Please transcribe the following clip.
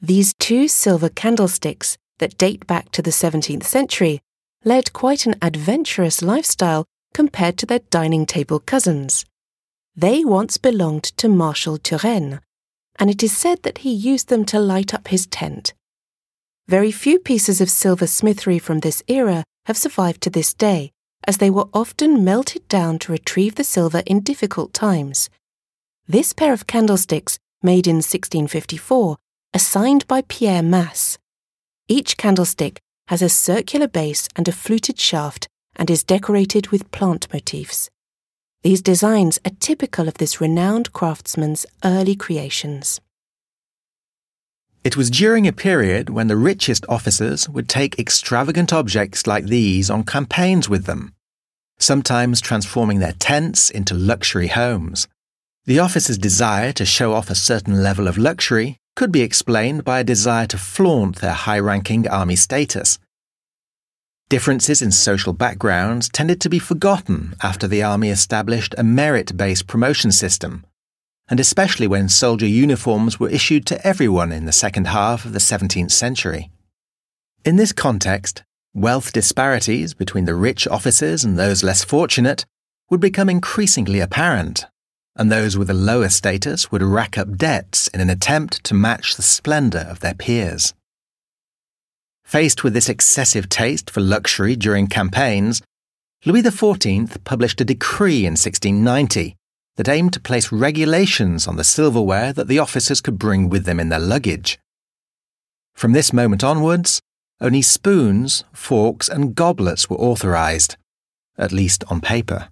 These two silver candlesticks that date back to the 17th century led quite an adventurous lifestyle compared to their dining table cousins. They once belonged to Marshal Turenne, and it is said that he used them to light up his tent. Very few pieces of silver smithery from this era have survived to this day, as they were often melted down to retrieve the silver in difficult times. This pair of candlesticks, made in 1654, are signed by Pierre Masse. Each candlestick has a circular base and a fluted shaft and is decorated with plant motifs. These designs are typical of this renowned craftsman's early creations. It was during a period when the richest officers would take extravagant objects like these on campaigns with them, sometimes transforming their tents into luxury homes. The officers' desire to show off a certain level of luxury could be explained by a desire to flaunt their high ranking army status. Differences in social backgrounds tended to be forgotten after the army established a merit based promotion system, and especially when soldier uniforms were issued to everyone in the second half of the 17th century. In this context, wealth disparities between the rich officers and those less fortunate would become increasingly apparent, and those with a lower status would rack up debts in an attempt to match the splendour of their peers. Faced with this excessive taste for luxury during campaigns, Louis XIV published a decree in 1690 that aimed to place regulations on the silverware that the officers could bring with them in their luggage. From this moment onwards, only spoons, forks, and goblets were authorised, at least on paper.